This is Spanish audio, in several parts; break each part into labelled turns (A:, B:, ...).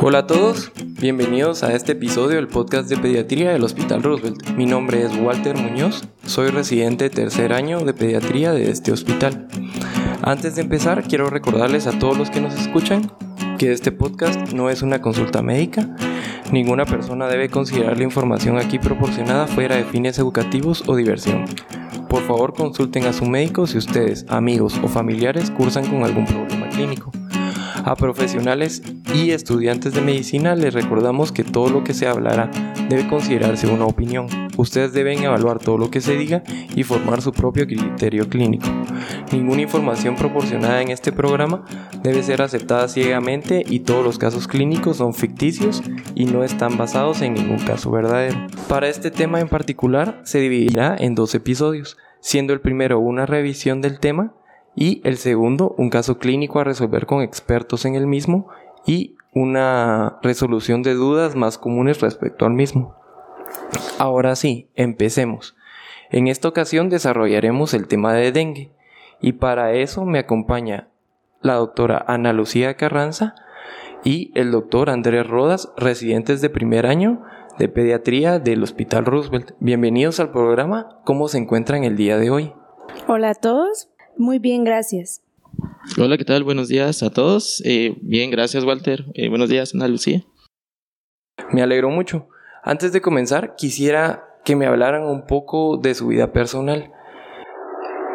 A: Hola a todos, bienvenidos a este episodio del podcast de pediatría del Hospital Roosevelt. Mi nombre es Walter Muñoz, soy residente de tercer año de pediatría de este hospital. Antes de empezar, quiero recordarles a todos los que nos escuchan que este podcast no es una consulta médica. Ninguna persona debe considerar la información aquí proporcionada fuera de fines educativos o diversión. Por favor, consulten a su médico si ustedes, amigos o familiares cursan con algún problema clínico. A profesionales y estudiantes de medicina les recordamos que todo lo que se hablará debe considerarse una opinión. Ustedes deben evaluar todo lo que se diga y formar su propio criterio clínico. Ninguna información proporcionada en este programa debe ser aceptada ciegamente y todos los casos clínicos son ficticios y no están basados en ningún caso verdadero. Para este tema en particular se dividirá en dos episodios, siendo el primero una revisión del tema y el segundo un caso clínico a resolver con expertos en el mismo y una resolución de dudas más comunes respecto al mismo. Ahora sí, empecemos. En esta ocasión desarrollaremos el tema de dengue y para eso me acompaña la doctora Ana Lucía Carranza y el doctor Andrés Rodas, residentes de primer año de pediatría del Hospital Roosevelt. Bienvenidos al programa. ¿Cómo se encuentran el día de hoy?
B: Hola a todos. Muy bien, gracias.
C: Hola, ¿qué tal? Buenos días a todos. Eh, bien, gracias Walter. Eh, buenos días, Ana Lucía.
A: Me alegro mucho. Antes de comenzar, quisiera que me hablaran un poco de su vida personal.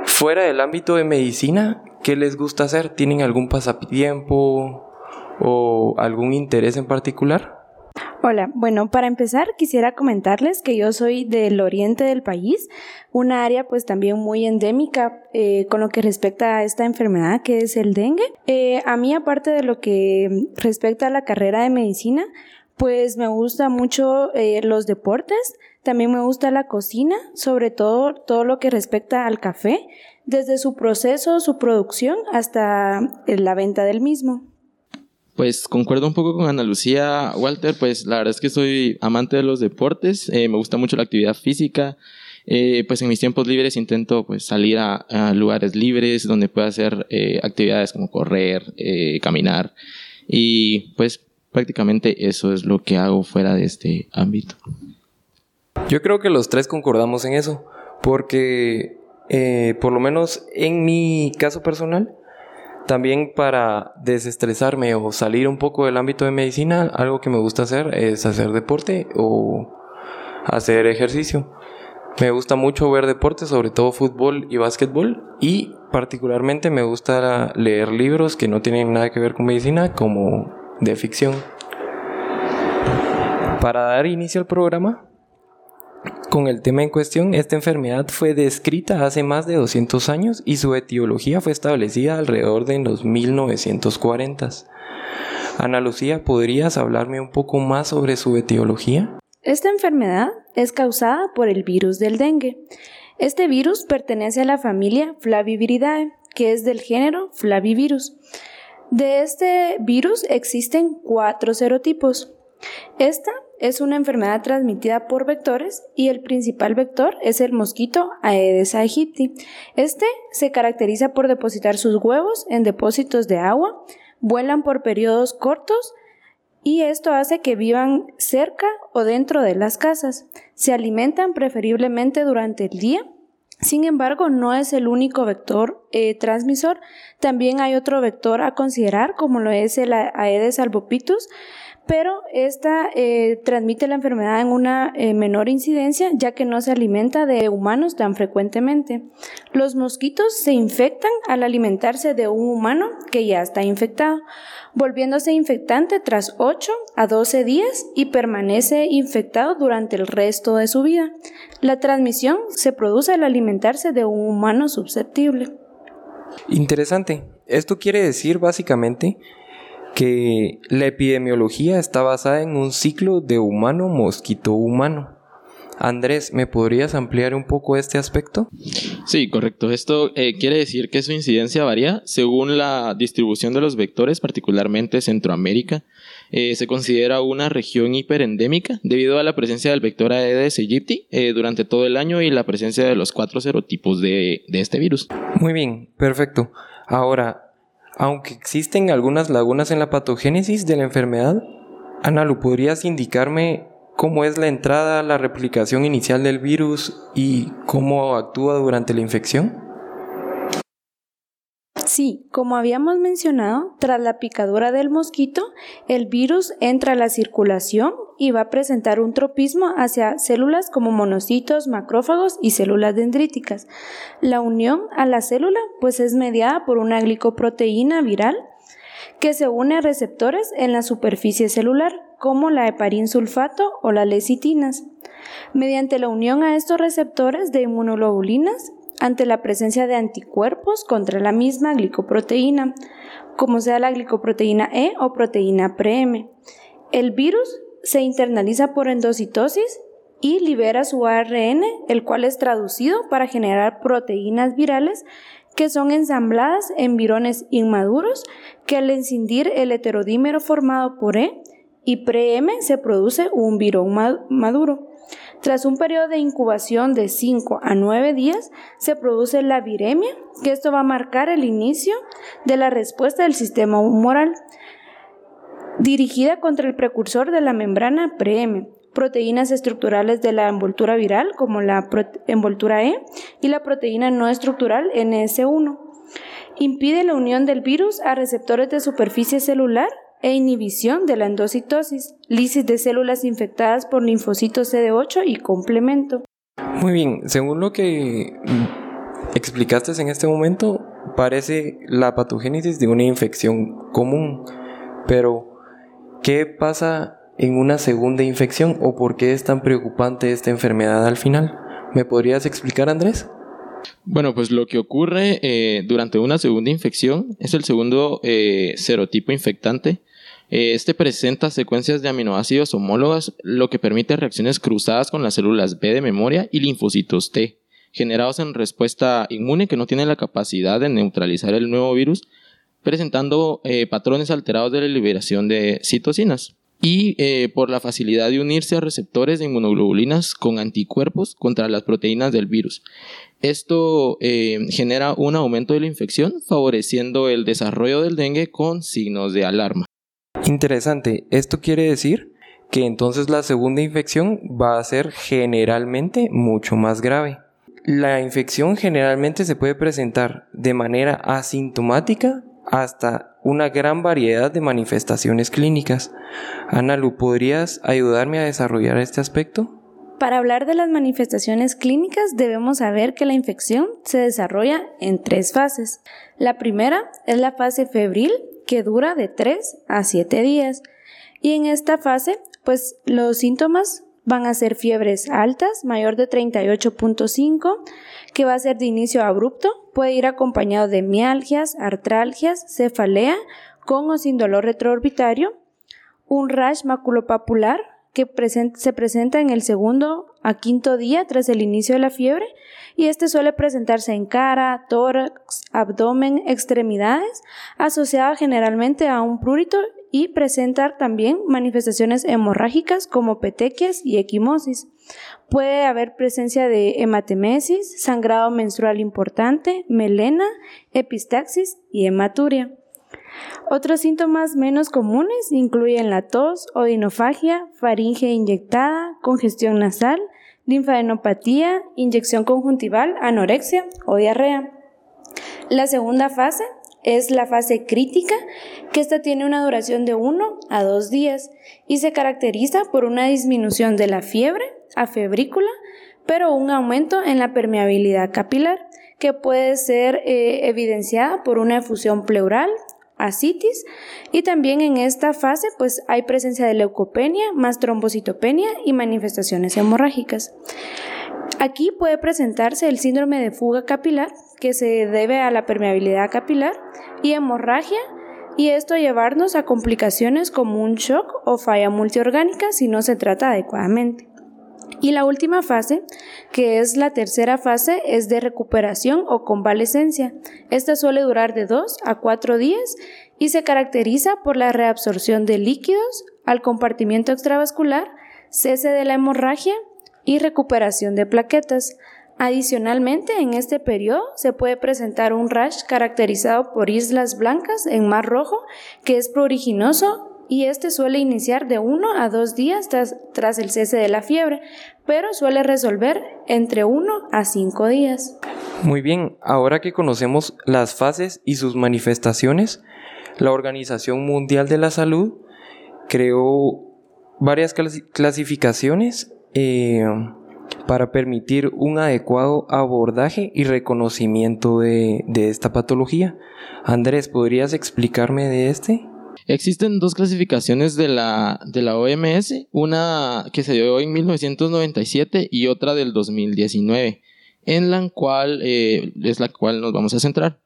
A: Fuera del ámbito de medicina, ¿qué les gusta hacer? ¿Tienen algún pasatiempo o algún interés en particular?
B: Hola, bueno, para empezar quisiera comentarles que yo soy del oriente del país, una área pues también muy endémica eh, con lo que respecta a esta enfermedad que es el dengue. Eh, a mí aparte de lo que respecta a la carrera de medicina, pues me gusta mucho eh, los deportes, también me gusta la cocina, sobre todo todo lo que respecta al café, desde su proceso, su producción hasta la venta del mismo.
C: Pues concuerdo un poco con Ana Lucía Walter, pues la verdad es que soy amante de los deportes, eh, me gusta mucho la actividad física, eh, pues en mis tiempos libres intento pues salir a, lugares libres donde pueda hacer eh, actividades como correr, caminar y pues prácticamente eso es lo que hago fuera de este ámbito.
A: Yo creo que los tres concordamos en eso, porque por lo menos en mi caso personal, también para desestresarme o salir un poco del ámbito de medicina, algo que me gusta hacer es hacer deporte o hacer ejercicio. Me gusta mucho ver deporte, sobre todo fútbol y básquetbol, y particularmente me gusta leer libros que no tienen nada que ver con medicina, como de ficción. Para dar inicio al programa, con el tema en cuestión, esta enfermedad fue descrita hace más de 200 años y su etiología fue establecida alrededor de los 1940. Ana Lucía, ¿podrías hablarme un poco más sobre su etiología?
B: Esta enfermedad es causada por el virus del dengue. Este virus pertenece a la familia Flaviviridae, que es del género Flavivirus. De este virus existen cuatro serotipos. Esta es una enfermedad transmitida por vectores y el principal vector es el mosquito Aedes aegypti. Este se caracteriza por depositar sus huevos en depósitos de agua, vuelan por periodos cortos y esto hace que vivan cerca o dentro de las casas. Se alimentan preferiblemente durante el día. Sin embargo, no es el único vector eh, transmisor. También hay otro vector a considerar, como lo es el Aedes albopictus, pero esta eh, transmite la enfermedad en una eh, menor incidencia ya que no se alimenta de humanos tan frecuentemente. Los mosquitos se infectan al alimentarse de un humano que ya está infectado, volviéndose infectante tras 8 a 12 días y permanece infectado durante el resto de su vida. La transmisión se produce al alimentarse de un humano susceptible.
A: Interesante. Esto quiere decir básicamente que la epidemiología está basada en un ciclo de humano-mosquito humano. Andrés, ¿me podrías ampliar un poco este aspecto?
C: Sí, correcto. Esto eh, quiere decir que su incidencia varía según la distribución de los vectores, particularmente Centroamérica. Eh, se considera una región hiperendémica debido a la presencia del vector Aedes aegypti eh, durante todo el año y la presencia de los cuatro serotipos de, de este virus.
A: Muy bien, perfecto. Ahora, aunque existen algunas lagunas en la patogénesis de la enfermedad, Ana, ¿podrías indicarme cómo es la entrada, la replicación inicial del virus y cómo actúa durante la infección?
B: Sí, como habíamos mencionado, tras la picadura del mosquito, el virus entra a la circulación y va a presentar un tropismo hacia células como monocitos, macrófagos y células dendríticas. La unión a la célula pues es mediada por una glicoproteína viral que se une a receptores en la superficie celular, como la heparin sulfato o las lecitinas. Mediante la unión a estos receptores de inmunoglobulinas, ante la presencia de anticuerpos contra la misma glicoproteína, como sea la glicoproteína E o proteína PRM. El virus se internaliza por endocitosis y libera su ARN, el cual es traducido para generar proteínas virales que son ensambladas en virones inmaduros que al incidir el heterodímero formado por E y pre-M se produce un virón maduro. Tras un periodo de incubación de 5 a 9 días, se produce la viremia, que esto va a marcar el inicio de la respuesta del sistema humoral, dirigida contra el precursor de la membrana pre-M, proteínas estructurales de la envoltura viral, como la envoltura E, y la proteína no estructural NS1. Impide la unión del virus a receptores de superficie celular e inhibición de la endocitosis, lisis de células infectadas por linfocitos CD8 y complemento.
A: Muy bien, según lo que explicaste en este momento, parece la patogénesis de una infección común, pero ¿qué pasa en una segunda infección o por qué es tan preocupante esta enfermedad al final? ¿Me podrías explicar, Andrés?
C: Bueno, pues lo que ocurre eh, durante una segunda infección es el segundo eh, serotipo infectante este presenta secuencias de aminoácidos homólogas, lo que permite reacciones cruzadas con las células B de memoria y linfocitos T, generados en respuesta inmune que no tiene la capacidad de neutralizar el nuevo virus, presentando eh, patrones alterados de la liberación de citocinas y eh, por la facilidad de unirse a receptores de inmunoglobulinas con anticuerpos contra las proteínas del virus. Esto genera un aumento de la infección, favoreciendo el desarrollo del dengue con signos de alarma.
A: Interesante, esto quiere decir que entonces la segunda infección va a ser generalmente mucho más grave. La infección generalmente se puede presentar de manera asintomática hasta una gran variedad de manifestaciones clínicas. Ana Lu, ¿podrías ayudarme a desarrollar este aspecto?
B: Para hablar de las manifestaciones clínicas debemos saber que la infección se desarrolla en tres fases. La primera es la fase febril, que dura de 3 a 7 días. Y en esta fase, pues los síntomas van a ser fiebres altas, mayor de 38.5, que va a ser de inicio abrupto, puede ir acompañado de mialgias, artralgias, cefalea, con o sin dolor retroorbitario, un rash maculopapular que se presenta en el segundo a quinto día tras el inicio de la fiebre y este suele presentarse en cara, tórax, abdomen, extremidades, asociada generalmente a un prurito y presentar también manifestaciones hemorrágicas como petequias y equimosis. Puede haber presencia de hematemesis, sangrado menstrual importante, melena, epistaxis y hematuria. Otros síntomas menos comunes incluyen la tos, odinofagia, faringe inyectada, congestión nasal, linfadenopatía, inyección conjuntival, anorexia o diarrea. La segunda fase es la fase crítica, que esta tiene una duración de 1 a 2 días y se caracteriza por una disminución de la fiebre a febrícula, pero un aumento en la permeabilidad capilar, que puede ser eh, evidenciada por una efusión pleural asitis y también en esta fase pues hay presencia de leucopenia más trombocitopenia y manifestaciones hemorrágicas. Aquí puede presentarse el síndrome de fuga capilar que se debe a la permeabilidad capilar y hemorragia y esto llevarnos a complicaciones como un shock o falla multiorgánica si no se trata adecuadamente. Y la última fase, que es la tercera fase, es de recuperación o convalescencia. Esta suele durar de 2 a 4 días y se caracteriza por la reabsorción de líquidos al compartimiento extravascular, cese de la hemorragia y recuperación de plaquetas. Adicionalmente, en este periodo se puede presentar un rash caracterizado por islas blancas en mar rojo, que es pruriginoso y este suele iniciar de 1 a 2 días tras, tras, el cese de la fiebre, pero suele resolver entre 1 a 5 días.
A: Muy bien, ahora que conocemos las fases y sus manifestaciones, la Organización Mundial de la Salud creó varias clasificaciones eh, para permitir un adecuado abordaje y reconocimiento de, de esta patología. Andrés, ¿podrías explicarme de este?
C: Existen dos clasificaciones de la, de la OMS, una que se dio en 1997 y otra del 2019, en la cual eh, es la cual nos vamos a centrar.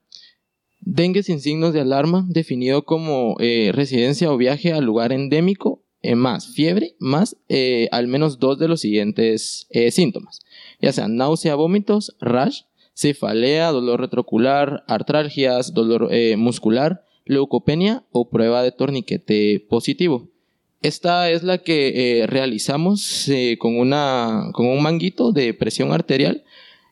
C: Dengue sin signos de alarma, definido como eh, residencia o viaje al lugar endémico, eh, más fiebre, más al menos dos de los siguientes síntomas, ya sean náusea, vómitos, rash, cefalea, dolor retrocular, artralgias, dolor muscular, leucopenia o prueba de torniquete positivo. Esta es la que eh, realizamos eh, con, una, con un manguito de presión arterial,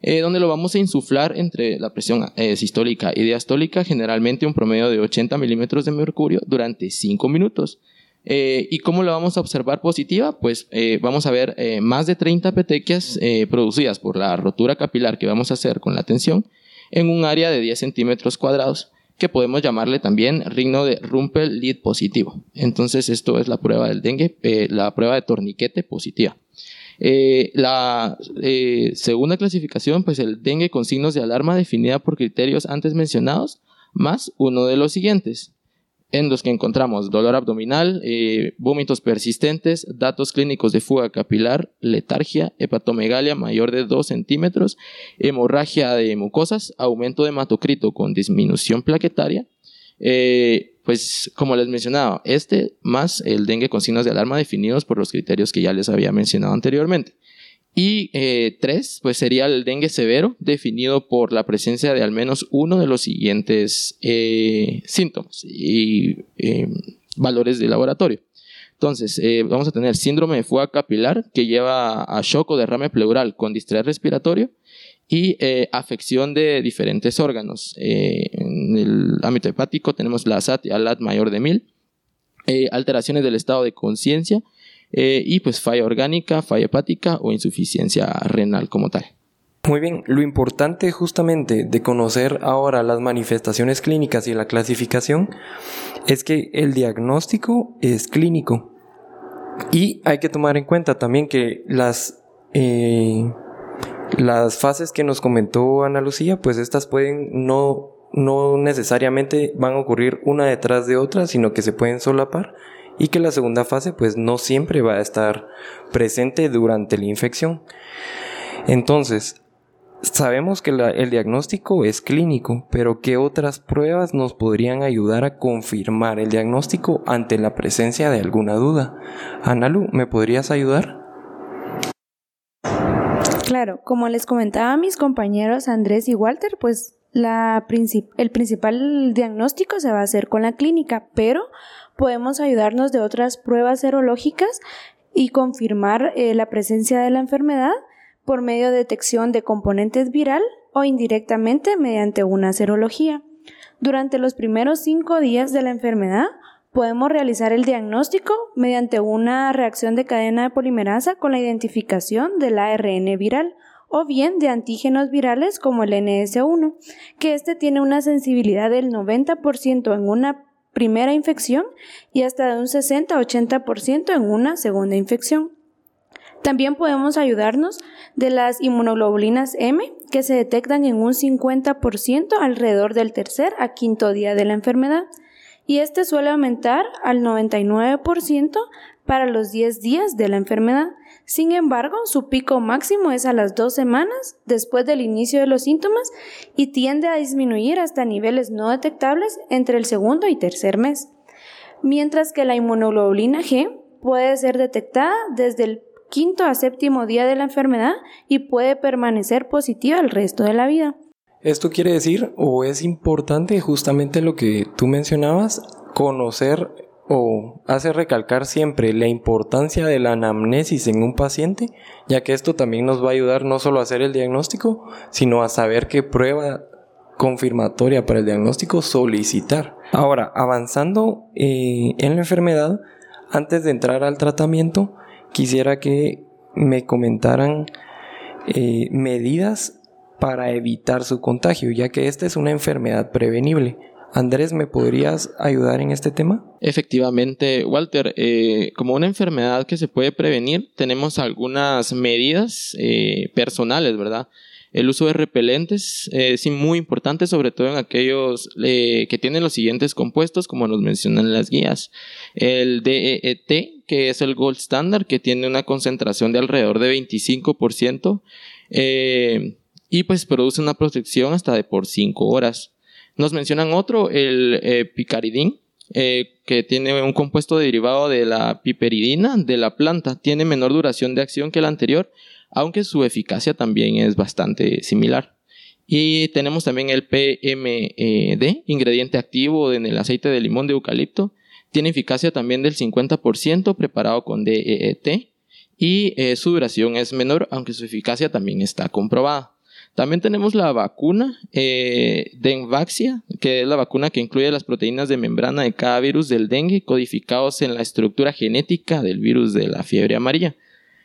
C: eh, donde lo vamos a insuflar entre la presión sistólica y diastólica, generalmente un promedio de 80 milímetros de mercurio durante 5 minutos. ¿Y cómo lo vamos a observar positiva? Pues vamos a ver más de 30 petequias producidas por la rotura capilar que vamos a hacer con la tensión en un área de 10 centímetros cuadrados que podemos llamarle también rigno de Rumpel lead positivo. Entonces esto es la prueba del dengue, eh, la prueba de torniquete positiva. Eh, la eh, segunda clasificación, pues el dengue con signos de alarma definida por criterios antes mencionados, más uno de los siguientes en los que encontramos dolor abdominal, eh, vómitos persistentes, datos clínicos de fuga capilar, letargia, hepatomegalia mayor de 2 centímetros, hemorragia de mucosas, aumento de hematocrito con disminución plaquetaria. Eh, pues como les mencionaba, este más el dengue con signos de alarma definidos por los criterios que ya les había mencionado anteriormente. Y eh, tres, pues sería el dengue severo, definido por la presencia de al menos uno de los siguientes eh, síntomas y eh, valores de laboratorio. Entonces, vamos a tener síndrome de fuga capilar que lleva a shock o derrame pleural con distrés respiratorio y afección de diferentes órganos. en el ámbito hepático tenemos la SAT y ALAT mayor de 1000, alteraciones del estado de conciencia, eh, y pues falla orgánica, falla hepática o insuficiencia renal como tal.
A: Muy bien, lo importante justamente de conocer ahora las manifestaciones clínicas y la clasificación es que el diagnóstico es clínico. Y hay que tomar en cuenta también que las, eh, las fases que nos comentó Ana Lucía, pues estas pueden no, no necesariamente van a ocurrir una detrás de otra, sino que se pueden solapar y que la segunda fase pues no siempre va a estar presente durante la infección. Entonces, sabemos que el diagnóstico es clínico, pero ¿qué otras pruebas nos podrían ayudar a confirmar el diagnóstico ante la presencia de alguna duda? Analu, ¿me podrías ayudar?
B: Claro, como les comentaba a mis compañeros Andrés y Walter, pues la el principal diagnóstico se va a hacer con la clínica, pero podemos ayudarnos de otras pruebas serológicas y confirmar eh, la presencia de la enfermedad por medio de detección de componentes viral o indirectamente mediante una serología. Durante los primeros cinco días de la enfermedad, podemos realizar el diagnóstico mediante una reacción de cadena de polimerasa con la identificación del ARN viral o bien de antígenos virales como el NS1, que este tiene una sensibilidad del 90% en una primera infección y hasta de un 60-80% en una segunda infección. También podemos ayudarnos de las inmunoglobulinas M, que se detectan en un 50% alrededor del tercer a quinto día de la enfermedad, y este suele aumentar al 99% para los 10 días de la enfermedad. Sin embargo, su pico máximo es a las dos semanas después del inicio de los síntomas y tiende a disminuir hasta niveles no detectables entre el segundo y tercer mes. Mientras que la inmunoglobulina G puede ser detectada desde el quinto a séptimo día de la enfermedad y puede permanecer positiva el resto de la vida.
A: Esto quiere decir, o es importante justamente lo que tú mencionabas, conocer o hace recalcar siempre la importancia de la anamnesis en un paciente, ya que esto también nos va a ayudar no solo a hacer el diagnóstico, sino a saber qué prueba confirmatoria para el diagnóstico, solicitar. Ahora, avanzando eh, en la enfermedad, antes de entrar al tratamiento, quisiera que me comentaran eh, medidas para evitar su contagio, ya que esta es una enfermedad prevenible. Andrés, ¿me podrías ayudar en este tema?
C: Efectivamente, Walter, eh, como una enfermedad que se puede prevenir, tenemos algunas medidas eh, personales, ¿verdad? El uso de repelentes es muy importante, sobre todo en aquellos que tienen los siguientes compuestos, como nos mencionan las guías. El DEET, que es el gold standard, que tiene una concentración de alrededor de 25%, eh, y pues produce una protección hasta de por 5 horas. Nos mencionan otro, el eh, picaridín, eh, que tiene un compuesto derivado de la piperidina de la planta. Tiene menor duración de acción que el anterior, aunque su eficacia también es bastante similar. Y tenemos también el PMD, ingrediente activo en el aceite de limón de eucalipto, tiene eficacia también del 50% preparado con DEET y eh, su duración es menor, aunque su eficacia también está comprobada. También tenemos la vacuna eh, Denvaxia, que es la vacuna que incluye las proteínas de membrana de cada virus del dengue codificados en la estructura genética del virus de la fiebre amarilla.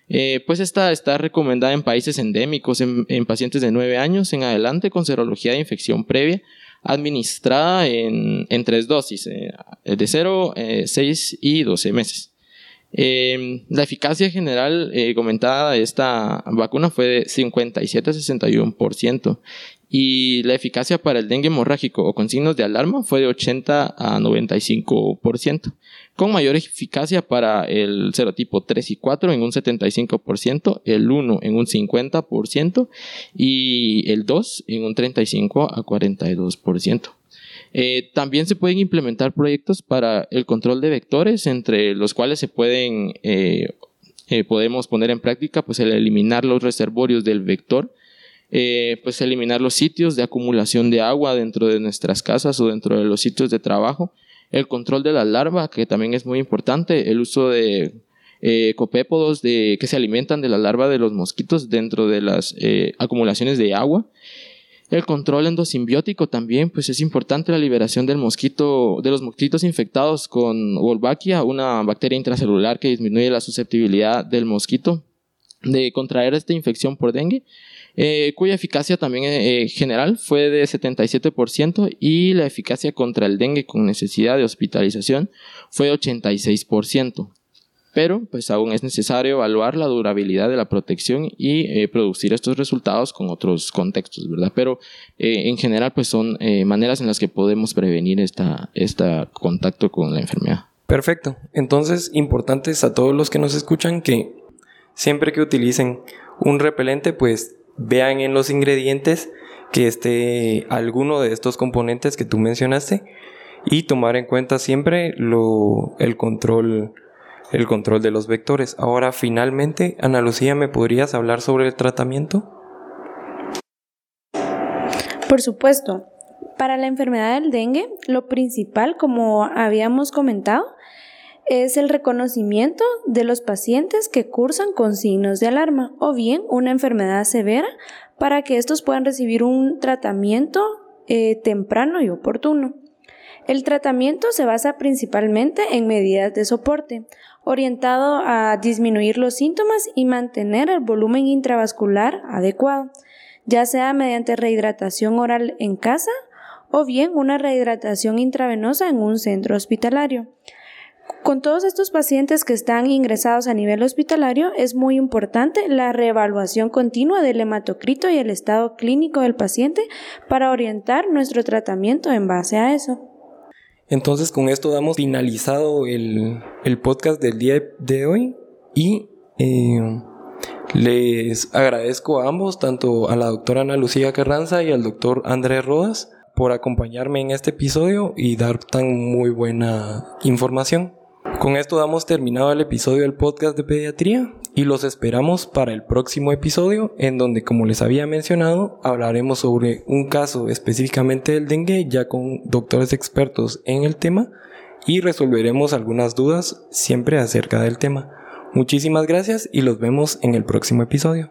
C: Eh, pues esta está recomendada en países endémicos, en, en, pacientes de 9 años en adelante con serología de infección previa administrada en, tres dosis, eh, de 0, 6 eh, y 12 meses. Em, la eficacia general eh, comentada de esta vacuna fue de 57 a 61% y la eficacia para el dengue hemorrágico o con signos de alarma fue de 80 a 95%, con mayor eficacia para el serotipo 3 y 4 en un 75%, el 1 en un 50% y el 2 en un 35 a 42%. Eh, también se pueden implementar proyectos para el control de vectores, entre los cuales se pueden, eh, eh, podemos poner en práctica pues, el eliminar los reservorios del vector eh, pues eliminar los sitios de acumulación de agua dentro de nuestras casas o dentro de los sitios de trabajo, el control de la larva, que también es muy importante, el uso de eh, copépodos de, que se alimentan de la larva de los mosquitos dentro de las eh, acumulaciones de agua. El control endosimbiótico también, pues es importante la liberación del mosquito, de los mosquitos infectados con Wolbachia, una bacteria intracelular que disminuye la susceptibilidad del mosquito de contraer esta infección por dengue. Eh, cuya eficacia también eh, general fue de 77% y la eficacia contra el dengue con necesidad de hospitalización fue de 86%. Pero pues aún es necesario evaluar la durabilidad de la protección y eh, producir estos resultados con otros contextos, ¿verdad? Pero en general pues son maneras en las que podemos prevenir este contacto con la enfermedad.
A: Perfecto. Entonces, importantes a todos los que nos escuchan que siempre que utilicen un repelente, pues vean en los ingredientes que esté alguno de estos componentes que tú mencionaste y tomar en cuenta siempre lo, el control el control de los vectores. Ahora finalmente, Ana Lucía, ¿me podrías hablar sobre el tratamiento?
B: Por supuesto. Para la enfermedad del dengue, lo principal, como habíamos comentado, es el reconocimiento de los pacientes que cursan con signos de alarma o bien una enfermedad severa para que estos puedan recibir un tratamiento eh, temprano y oportuno. El tratamiento se basa principalmente en medidas de soporte, orientado a disminuir los síntomas y mantener el volumen intravascular adecuado, ya sea mediante rehidratación oral en casa o bien una rehidratación intravenosa en un centro hospitalario. Con todos estos pacientes que están ingresados a nivel hospitalario, es muy importante la reevaluación continua del hematocrito y el estado clínico del paciente para orientar nuestro tratamiento en base a eso.
A: Entonces con esto damos finalizado el, podcast del día de hoy y eh, les agradezco a ambos, tanto a la doctora Ana Lucía Carranza y al doctor Andrés Rodas, por acompañarme en este episodio y dar tan muy buena información. Con esto damos terminado el episodio del podcast de pediatría y los esperamos para el próximo episodio en donde como les había mencionado hablaremos sobre un caso específicamente del dengue ya con doctores expertos en el tema y resolveremos algunas dudas siempre acerca del tema. Muchísimas gracias y los vemos en el próximo episodio.